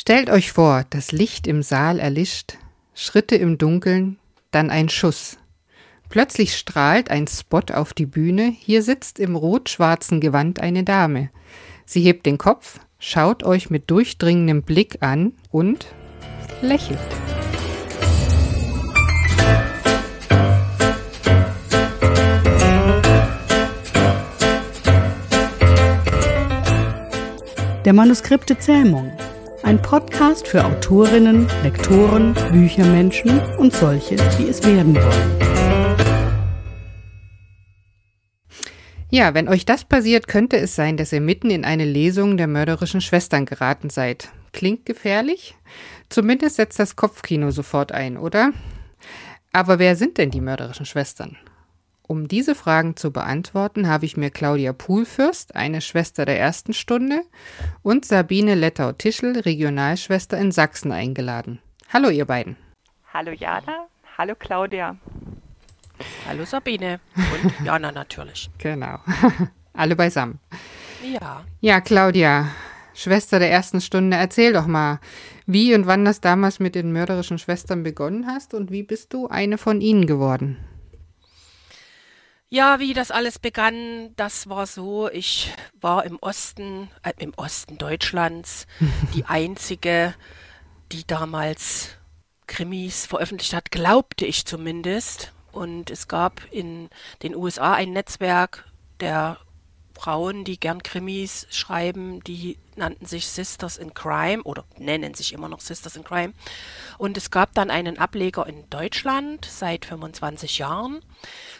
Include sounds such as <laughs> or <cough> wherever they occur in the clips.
Stellt euch vor, das Licht im Saal erlischt, Schritte im Dunkeln, dann ein Schuss. Plötzlich strahlt ein Spot auf die Bühne, hier sitzt im rot-schwarzen Gewand eine Dame. Sie hebt den Kopf, schaut euch mit durchdringendem Blick an und lächelt. Der Manuskripte Zähmung. Ein Podcast für Autorinnen, Lektoren, Büchermenschen und solche, die es werden wollen. Ja, wenn euch das passiert, könnte es sein, dass ihr mitten in eine Lesung der mörderischen Schwestern geraten seid. Klingt gefährlich? Zumindest setzt das Kopfkino sofort ein, oder? Aber wer sind denn die mörderischen Schwestern? Um diese Fragen zu beantworten, habe ich mir Claudia Puhlfürst, eine Schwester der ersten Stunde, und Sabine Lettau-Tischel, Regionalschwester in Sachsen, eingeladen. Hallo, ihr beiden. Hallo, Jana. Hallo, Claudia. Hallo, Sabine. Und <laughs> Jana natürlich. Genau. <laughs> Alle beisammen. Ja. Ja, Claudia, Schwester der ersten Stunde, erzähl doch mal, wie und wann das damals mit den mörderischen Schwestern begonnen hast und wie bist du eine von ihnen geworden? Ja, wie das alles begann, das war so, ich war im Osten, äh, im Osten Deutschlands <laughs> die einzige, die damals Krimis veröffentlicht hat, glaubte ich zumindest. Und es gab in den USA ein Netzwerk der Frauen, die gern Krimis schreiben, die nannten sich Sisters in Crime oder nennen sich immer noch Sisters in Crime. Und es gab dann einen Ableger in Deutschland seit 25 Jahren.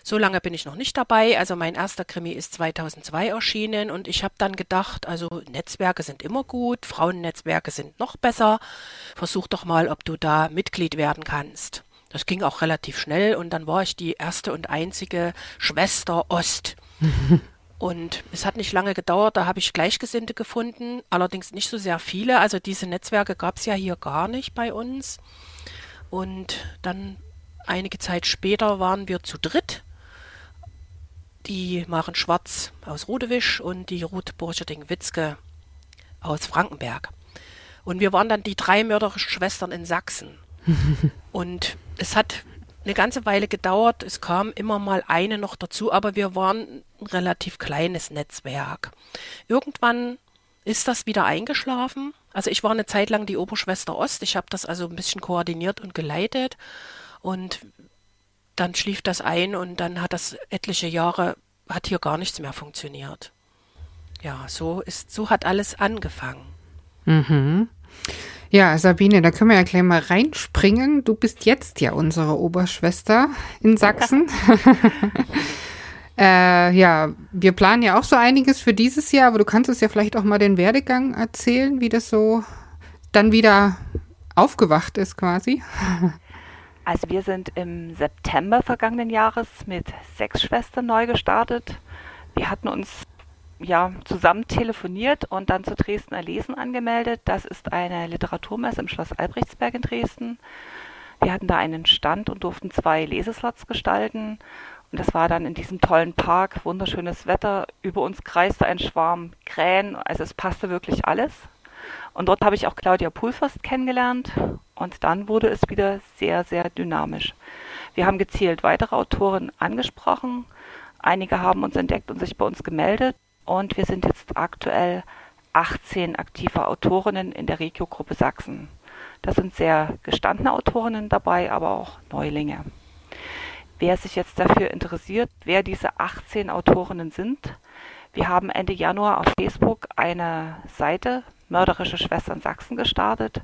So lange bin ich noch nicht dabei. Also mein erster Krimi ist 2002 erschienen und ich habe dann gedacht, also Netzwerke sind immer gut, Frauennetzwerke sind noch besser. Versuch doch mal, ob du da Mitglied werden kannst. Das ging auch relativ schnell und dann war ich die erste und einzige Schwester Ost. <laughs> Und es hat nicht lange gedauert, da habe ich Gleichgesinnte gefunden, allerdings nicht so sehr viele. Also diese Netzwerke gab es ja hier gar nicht bei uns. Und dann einige Zeit später waren wir zu dritt. Die Maren Schwarz aus Rodewisch und die Ruth Burcherding-Witzke aus Frankenberg. Und wir waren dann die drei mörderischen Schwestern in Sachsen. <laughs> und es hat eine ganze Weile gedauert. Es kam immer mal eine noch dazu, aber wir waren ein relativ kleines Netzwerk. Irgendwann ist das wieder eingeschlafen. Also ich war eine Zeit lang die Oberschwester Ost. Ich habe das also ein bisschen koordiniert und geleitet. Und dann schlief das ein und dann hat das etliche Jahre, hat hier gar nichts mehr funktioniert. Ja, so ist, so hat alles angefangen. Mhm. Ja, Sabine, da können wir ja gleich mal reinspringen. Du bist jetzt ja unsere Oberschwester in Sachsen. <laughs> äh, ja, wir planen ja auch so einiges für dieses Jahr, aber du kannst uns ja vielleicht auch mal den Werdegang erzählen, wie das so dann wieder aufgewacht ist quasi. <laughs> Also wir sind im September vergangenen Jahres mit sechs Schwestern neu gestartet. Wir hatten uns ja, zusammen telefoniert und dann zu Dresden Erlesen angemeldet. Das ist eine Literaturmesse im Schloss Albrechtsberg in Dresden. Wir hatten da einen Stand und durften zwei Leseslots gestalten. Und das war dann in diesem tollen Park, wunderschönes Wetter. Über uns kreiste ein Schwarm Krähen, also es passte wirklich alles. Und dort habe ich auch Claudia Pulfast kennengelernt. Und dann wurde es wieder sehr, sehr dynamisch. Wir haben gezielt weitere Autoren angesprochen. Einige haben uns entdeckt und sich bei uns gemeldet und wir sind jetzt aktuell 18 aktive Autorinnen in der Regio-Gruppe Sachsen. Da sind sehr gestandene Autorinnen dabei, aber auch Neulinge. Wer sich jetzt dafür interessiert, wer diese 18 Autorinnen sind, wir haben Ende Januar auf Facebook eine Seite Mörderische Schwestern Sachsen gestartet.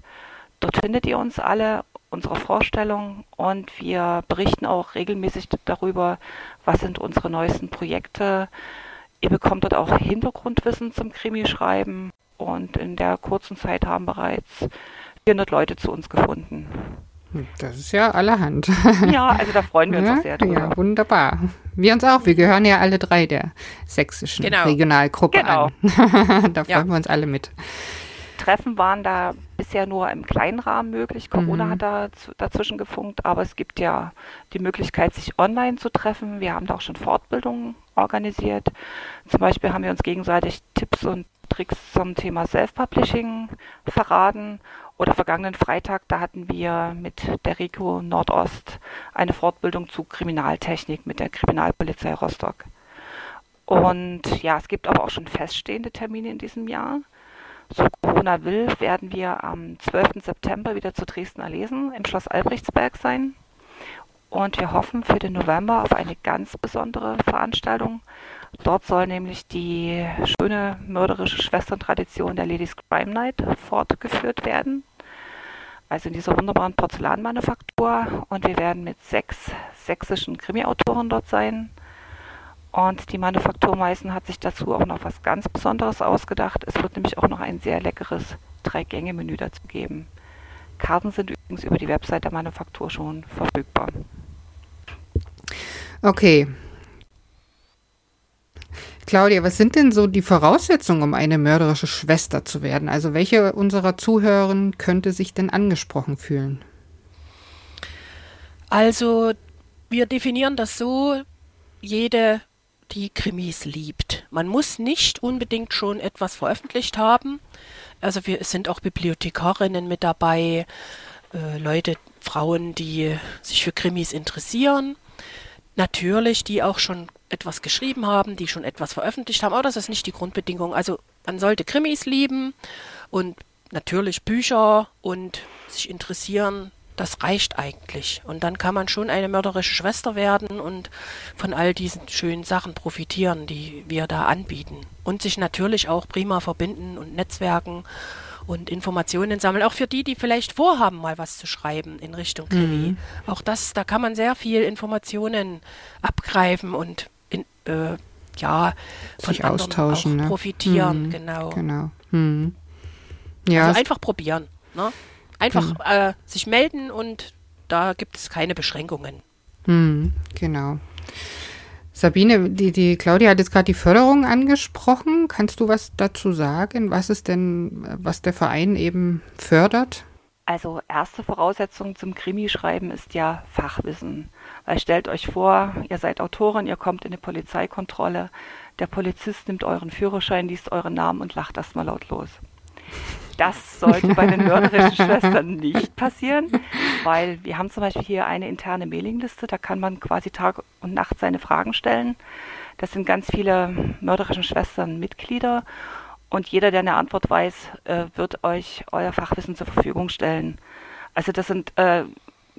Dort findet ihr uns alle, unsere Vorstellungen und wir berichten auch regelmäßig darüber, was sind unsere neuesten Projekte, Ihr bekommt dort auch Hintergrundwissen zum Krimischreiben und in der kurzen Zeit haben bereits 400 Leute zu uns gefunden. Das ist ja allerhand. <laughs> Ja, also da freuen wir uns ja, auch sehr drüber. Ja, wunderbar. Wir uns auch. Wir gehören ja alle drei der sächsischen genau. Regionalgruppe genau. an. <laughs> da freuen ja. wir uns alle mit. Treffen waren da bisher nur im kleinen Rahmen möglich. Corona mhm. hat da dazwischen gefunkt, aber es gibt ja die Möglichkeit, sich online zu treffen. Wir haben da auch schon Fortbildungen organisiert. Zum Beispiel haben wir uns gegenseitig Tipps und Tricks zum Thema Self-Publishing verraten Oder vergangenen Freitag, da hatten wir mit der Rico Nordost eine Fortbildung zu Kriminaltechnik mit der Kriminalpolizei Rostock. Und ja, es gibt aber auch schon feststehende Termine in diesem Jahr. So Corona will, werden wir am 12. September wieder zu Dresden erlesen, im Schloss Albrechtsberg sein. Und wir hoffen für den November auf eine ganz besondere Veranstaltung. Dort soll nämlich die schöne mörderische Schwesterntradition der Ladies Crime Night fortgeführt werden. Also in dieser wunderbaren Porzellanmanufaktur. Und wir werden mit sechs sächsischen Krimi-Autoren dort sein. Und die Manufaktur Meißen hat sich dazu auch noch was ganz Besonderes ausgedacht. Es wird nämlich auch noch ein sehr leckeres Drei-Gänge-Menü dazu geben. Karten sind übrigens über die Website der Manufaktur schon verfügbar. Okay. Claudia, was sind denn so die Voraussetzungen, um eine mörderische Schwester zu werden? Also welche unserer Zuhörer könnte sich denn angesprochen fühlen? Also wir definieren das so, jede, die Krimis liebt. Man muss nicht unbedingt schon etwas veröffentlicht haben. Also wir sind auch Bibliothekarinnen mit dabei, äh, Leute, Frauen, die sich für Krimis interessieren. Natürlich, die auch schon etwas geschrieben haben, die schon etwas veröffentlicht haben, aber das ist nicht die Grundbedingung. Also man sollte Krimis lieben und natürlich Bücher und sich interessieren, das reicht eigentlich. Und dann kann man schon eine mörderische Schwester werden und von all diesen schönen Sachen profitieren, die wir da anbieten. Und sich natürlich auch prima verbinden und netzwerken und Informationen sammeln, auch für die, die vielleicht vorhaben, mal was zu schreiben in Richtung Krimi. Mhm. Auch das, da kann man sehr viel Informationen abgreifen und in, äh, ja, von Sich austauschen, ne? profitieren, mhm. genau. Genau. Mhm. Ja. Also einfach probieren. Ne? Einfach mhm. äh, sich melden und da gibt es keine Beschränkungen. Mhm, genau. Sabine, die, die Claudia hat jetzt gerade die Förderung angesprochen. Kannst du was dazu sagen? Was ist denn, was der Verein eben fördert? Also erste Voraussetzung zum Krimischreiben ist ja Fachwissen. Weil stellt euch vor, ihr seid Autorin, ihr kommt in eine Polizeikontrolle, der Polizist nimmt euren Führerschein, liest euren Namen und lacht erstmal laut los. Das sollte bei den <laughs> mörderischen Schwestern nicht passieren, weil wir haben zum Beispiel hier eine interne Mailingliste, da kann man quasi Tag und Nacht seine Fragen stellen. Das sind ganz viele mörderischen Schwestern Mitglieder und jeder, der eine Antwort weiß, äh, wird euch euer Fachwissen zur Verfügung stellen. Also das sind äh,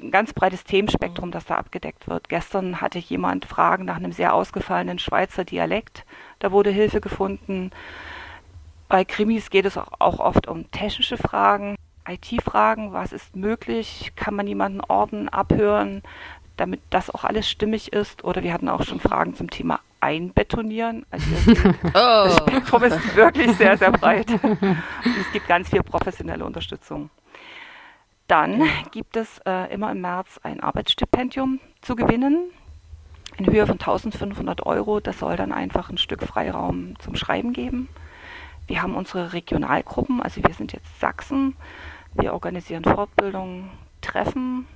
ein ganz breites Themenspektrum, das da abgedeckt wird. Gestern hatte jemand Fragen nach einem sehr ausgefallenen Schweizer Dialekt. Da wurde Hilfe gefunden. Bei Krimis geht es auch oft um technische Fragen, IT-Fragen, was ist möglich, kann man jemanden orten, abhören, damit das auch alles stimmig ist. Oder wir hatten auch schon Fragen zum Thema Einbetonieren. Also <laughs> oh. das Spektrum ist wirklich sehr, sehr breit. Und es gibt ganz viel professionelle Unterstützung. Dann gibt es äh, immer im März ein Arbeitsstipendium zu gewinnen in Höhe von 1500 Euro. Das soll dann einfach ein Stück Freiraum zum Schreiben geben. Wir haben unsere Regionalgruppen, also wir sind jetzt Sachsen. Wir organisieren Fortbildungen, Treffen.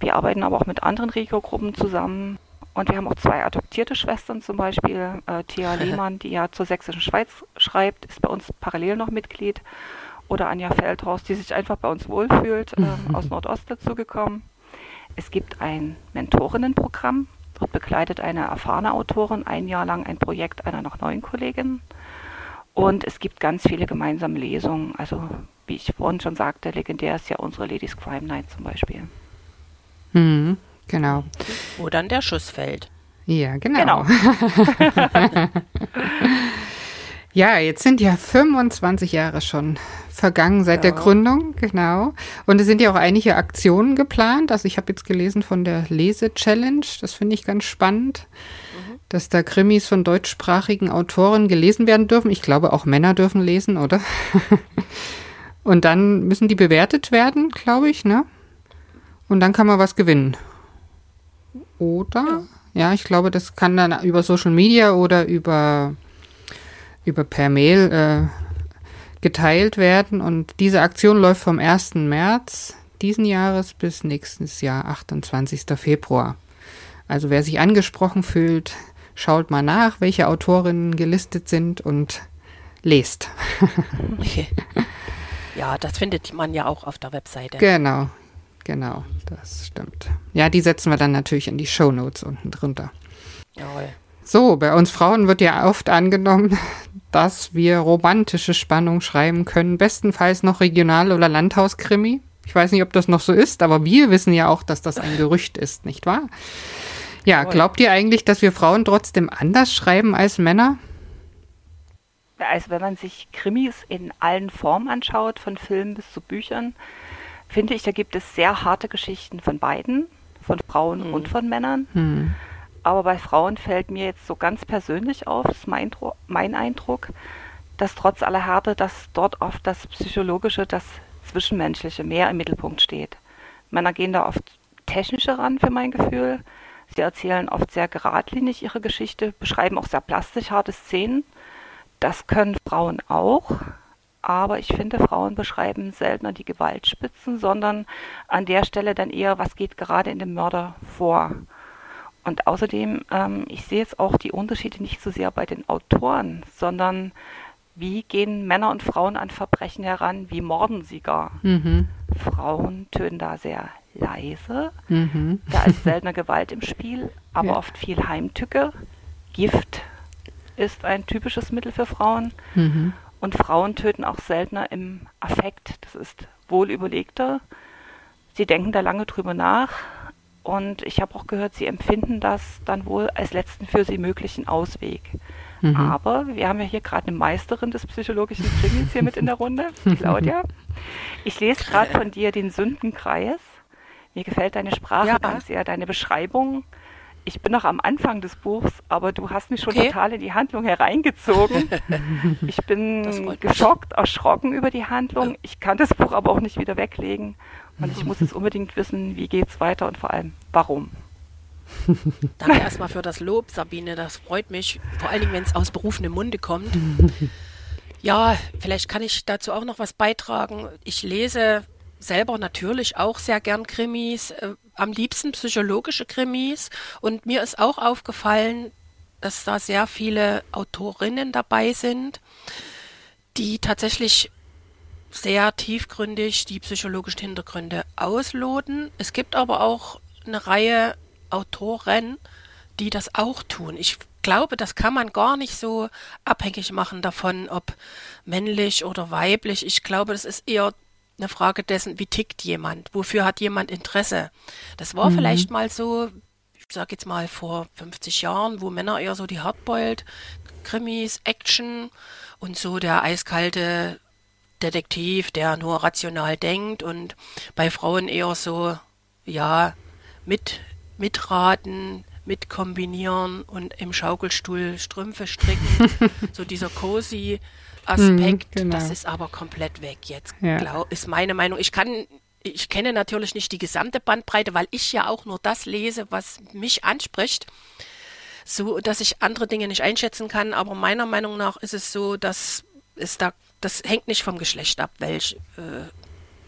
Wir arbeiten aber auch mit anderen Regiogruppen zusammen. Und wir haben auch zwei adoptierte Schwestern, zum Beispiel äh, Thea <laughs> Lehmann, die ja zur Sächsischen Schweiz schreibt, ist bei uns parallel noch Mitglied. Oder Anja Feldhorst, die sich einfach bei uns wohlfühlt, äh, <laughs> aus Nordost dazugekommen. Es gibt ein Mentorinnenprogramm. Dort begleitet eine erfahrene Autorin ein Jahr lang ein Projekt einer noch neuen Kollegin. Und es gibt ganz viele gemeinsame Lesungen. Also, wie ich vorhin schon sagte, legendär ist ja unsere Ladies Crime Night zum Beispiel. Mhm, genau. Wo dann der Schuss fällt. Ja, genau. genau. <laughs> ja, jetzt sind ja 25 Jahre schon vergangen seit ja. der Gründung, genau. Und es sind ja auch einige Aktionen geplant. Also ich habe jetzt gelesen von der Lese-Challenge. Das finde ich ganz spannend dass da Krimis von deutschsprachigen Autoren gelesen werden dürfen. Ich glaube, auch Männer dürfen lesen, oder? <laughs> Und dann müssen die bewertet werden, glaube ich, ne? Und dann kann man was gewinnen. Oder? Ja, ich glaube, das kann dann über Social Media oder über, über per Mail äh, geteilt werden. Und diese Aktion läuft vom 1. März diesen Jahres bis nächstes Jahr, 28. Februar. Also wer sich angesprochen fühlt, schaut mal nach, welche Autorinnen gelistet sind und lest. <laughs> Ja, das findet man ja auch auf der Webseite. Genau, genau, das stimmt. Ja, die setzen wir dann natürlich in die Shownotes unten drunter. Jawohl. So, bei uns Frauen wird ja oft angenommen, <laughs> dass wir romantische Spannung schreiben können, bestenfalls noch Regional- oder Landhauskrimi. Ich weiß nicht, ob das noch so ist, aber wir wissen ja auch, dass das ein Gerücht ist, nicht wahr? Ja, glaubt ihr eigentlich, dass wir Frauen trotzdem anders schreiben als Männer? Also wenn man sich Krimis in allen Formen anschaut, von Filmen bis zu Büchern, finde ich, da gibt es sehr harte Geschichten von beiden, von Frauen Mhm. und von Männern. Hm. Aber bei Frauen fällt mir jetzt so ganz persönlich auf, ist mein, mein Eindruck, dass trotz aller Härte, dass dort oft das Psychologische, das Zwischenmenschliche mehr im Mittelpunkt steht. Männer gehen da oft technischer ran, für mein Gefühl. Sie erzählen oft sehr geradlinig ihre Geschichte, beschreiben auch sehr plastisch harte Szenen. Das können Frauen auch, aber ich finde, Frauen beschreiben seltener die Gewaltspitzen, sondern an der Stelle dann eher, was geht gerade in dem Mörder vor. Und außerdem, ähm, ich sehe jetzt auch die Unterschiede nicht so sehr bei den Autoren, sondern wie gehen Männer und Frauen an Verbrechen heran, wie morden sie gar. Mhm. Frauen töten da sehr leise, Mhm. da ist seltener Gewalt im Spiel, aber Ja. oft viel Heimtücke. Gift ist ein typisches Mittel für Frauen. Mhm. Und Frauen töten auch seltener im Affekt. Das ist wohl überlegter. Sie denken da lange drüber nach. Und ich habe auch gehört, sie empfinden das dann wohl als letzten für sie möglichen Ausweg. Mhm. Aber wir haben ja hier gerade eine Meisterin des psychologischen Krimis hier mit in der Runde, <laughs> Claudia. Ich lese gerade von dir den Sündenkreis. Mir gefällt deine Sprache Ja. ganz sehr, deine Beschreibung. Ich bin noch am Anfang des Buchs, aber du hast mich schon Okay. total in die Handlung hereingezogen. <laughs> Ich bin geschockt, erschrocken über die Handlung. Ich kann das Buch aber auch nicht wieder weglegen. Und ich muss jetzt <laughs> unbedingt wissen, wie geht's weiter und vor allem, warum. <laughs> Danke erstmal für das Lob, Sabine. Das freut mich. Vor allen Dingen, wenn es aus berufenem Munde kommt. Ja, vielleicht kann ich dazu auch noch was beitragen. Ich lese selber natürlich auch sehr gern Krimis, äh, am liebsten psychologische Krimis. Und mir ist auch aufgefallen, dass da sehr viele Autorinnen dabei sind, die tatsächlich sehr tiefgründig die psychologischen Hintergründe ausloten. Es gibt aber auch eine Reihe Autoren, die das auch tun. Ich glaube, das kann man gar nicht so abhängig machen davon, ob männlich oder weiblich. Ich glaube, das ist eher eine Frage dessen, wie tickt jemand, wofür hat jemand Interesse. Das war vielleicht mal so, ich sage jetzt mal vor 50 Jahren, wo Männer eher so die Hardboiled, Krimis, Action und so der eiskalte Detektiv, der nur rational denkt und bei Frauen eher so, ja, mit, mitraten, mitkombinieren und im Schaukelstuhl Strümpfe stricken. <laughs> so dieser cozy Aspekt, Mhm, genau. das ist aber komplett weg jetzt, Ja. glaub, ist meine Meinung. Ich kann, ich kenne natürlich nicht die gesamte Bandbreite, weil ich ja auch nur das lese, was mich anspricht so, dass ich andere Dinge nicht einschätzen kann. Aber meiner Meinung nach ist es so, dass es da, das hängt nicht vom Geschlecht ab, welch, äh,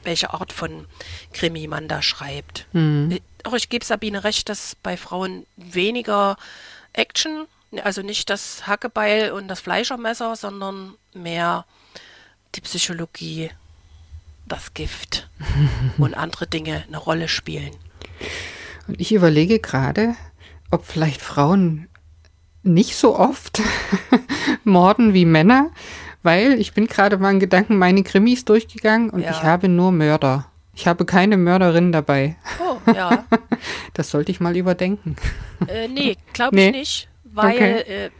welche Art von Krimi man da schreibt. Äh, Auch ich gebe Sabine recht, dass bei Frauen weniger Action, also nicht das Hackebeil und das Fleischermesser, sondern mehr die Psychologie, das Gift <laughs> und andere Dinge eine Rolle spielen. Und ich überlege gerade, ob vielleicht Frauen nicht so oft <laughs> morden wie Männer, weil ich bin gerade mal in Gedanken meine Krimis durchgegangen und Ja. ich habe nur Mörder. Ich habe keine Mörderin dabei. Oh, ja. <laughs> Das sollte ich mal überdenken. Äh, nee, glaube Nee. ich nicht, weil, Okay. äh,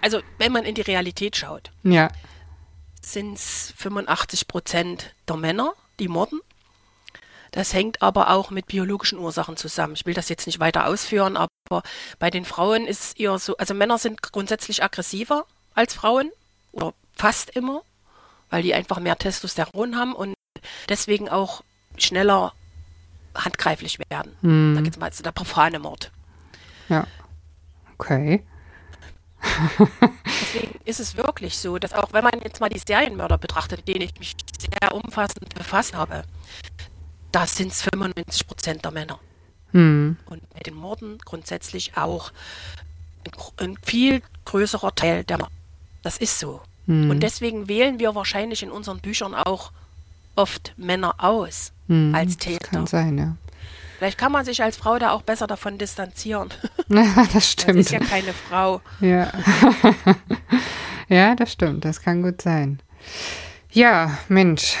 also wenn man in die Realität schaut, Ja. sind es 85 Prozent der Männer, die morden. Das hängt aber auch mit biologischen Ursachen zusammen. Ich will das jetzt nicht weiter ausführen, aber bei den Frauen ist es eher so, also Männer sind grundsätzlich aggressiver als Frauen oder fast immer, weil die einfach mehr Testosteron haben und deswegen auch schneller handgreiflich werden. Hm. Da geht's mal also der profane Mord. Ja. Okay. Deswegen ist es wirklich so, dass auch wenn man jetzt mal die Serienmörder betrachtet, mit denen ich mich sehr umfassend befasst habe, da sind es 95 Prozent der Männer. Hm. Und bei den Morden grundsätzlich auch ein, ein viel größerer Teil der Männer. Das ist so. Hm. Und deswegen wählen wir wahrscheinlich in unseren Büchern auch oft Männer aus Hm, als das Täter. Kann sein, ja. Vielleicht kann man sich als Frau da auch besser davon distanzieren. <laughs> das Das stimmt. ist ja keine Frau. Ja. <laughs> ja, das stimmt. Das kann gut sein. Ja, Mensch.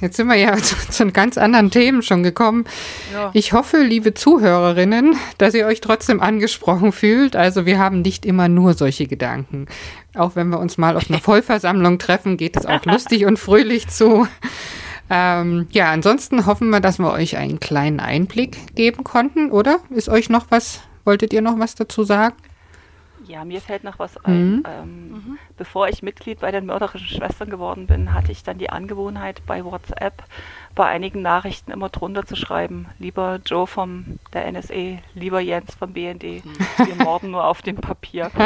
Jetzt sind wir ja <laughs> zu, zu ganz anderen Themen schon gekommen. Ja. Ich hoffe, liebe Zuhörerinnen, dass ihr euch trotzdem angesprochen fühlt. Also wir haben nicht immer nur solche Gedanken. Auch wenn wir uns mal auf einer Vollversammlung treffen, geht es auch lustig und fröhlich zu. Ähm, ja, ansonsten hoffen wir, dass wir euch einen kleinen Einblick geben konnten, oder? Ist euch noch was, wolltet ihr noch was dazu sagen? Ja, mir fällt noch was ein. Mhm. Ähm, Bevor ich Mitglied bei den mörderischen Schwestern geworden bin, hatte ich dann die Angewohnheit, bei WhatsApp bei einigen Nachrichten immer drunter zu schreiben, lieber Joe vom der NSE, lieber Jens vom BND, wir morden nur auf dem Papier. <laughs>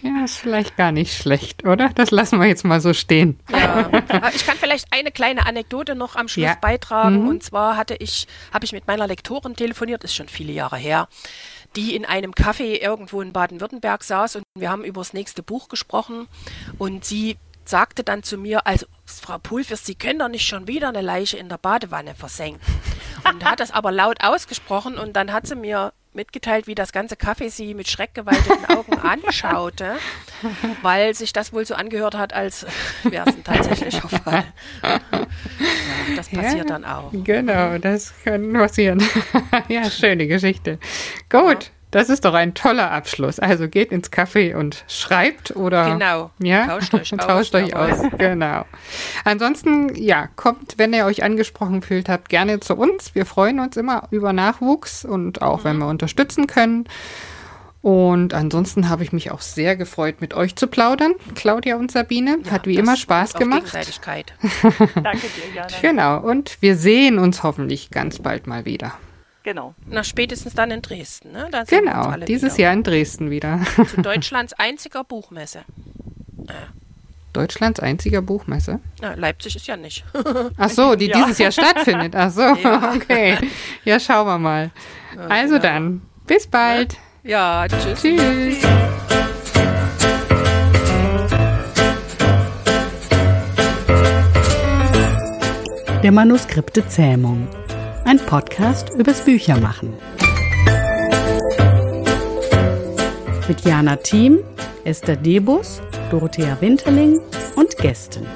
Ja, ist vielleicht gar nicht schlecht, oder? Das lassen wir jetzt mal so stehen. Ja. Ich kann vielleicht eine kleine Anekdote noch am Schluss Ja. beitragen. Mhm. Und zwar hatte ich, habe ich mit meiner Lektorin telefoniert, ist schon viele Jahre her, die in einem Café irgendwo in Baden-Württemberg saß und wir haben über das nächste Buch gesprochen und sie sagte dann zu mir, also Frau Pulvers, Sie können doch nicht schon wieder eine Leiche in der Badewanne versenken. Und hat das aber laut ausgesprochen und dann hat sie mir mitgeteilt, wie das ganze Café sie mit schreckgeweiteten Augen <laughs> anschaute, weil sich das wohl so angehört hat, als wäre es ein tatsächlicher Fall. Ja, das passiert Ja. dann auch. Genau, das kann passieren. <laughs> ja, schöne Geschichte. Gut, das ist doch ein toller Abschluss. Also geht ins Café und schreibt oder Genau. ja, Tauscht euch <laughs> aus, tauscht euch aus. Genau. Ansonsten, ja, kommt, wenn ihr euch angesprochen fühlt habt, gerne zu uns. Wir freuen uns immer über Nachwuchs und auch Mhm. wenn wir unterstützen können. Und ansonsten habe ich mich auch sehr gefreut, mit euch zu plaudern, Claudia und Sabine. Hat wie immer Spaß gemacht. Gegenseitigkeit. Danke dir, <laughs> Jana. Genau, und wir sehen uns hoffentlich ganz bald mal wieder. Genau. Na, spätestens dann in Dresden. Ne? Genau, alle dieses wieder. Jahr in Dresden wieder. <laughs> Zu Deutschlands einziger Buchmesse. Deutschlands einziger Buchmesse. Na, Leipzig ist ja nicht. Ach so, die <laughs> Ja. dieses Jahr stattfindet. Ach so, <laughs> Ja. okay. Ja, schauen wir mal. Also genau. dann, bis bald. ja, tschüss. Tschüss. Der Manuskripte Zähmung. Ein Podcast übers Büchermachen. Mit Jana Thiem, Esther Debus, Dorothea Winterling und Gästen.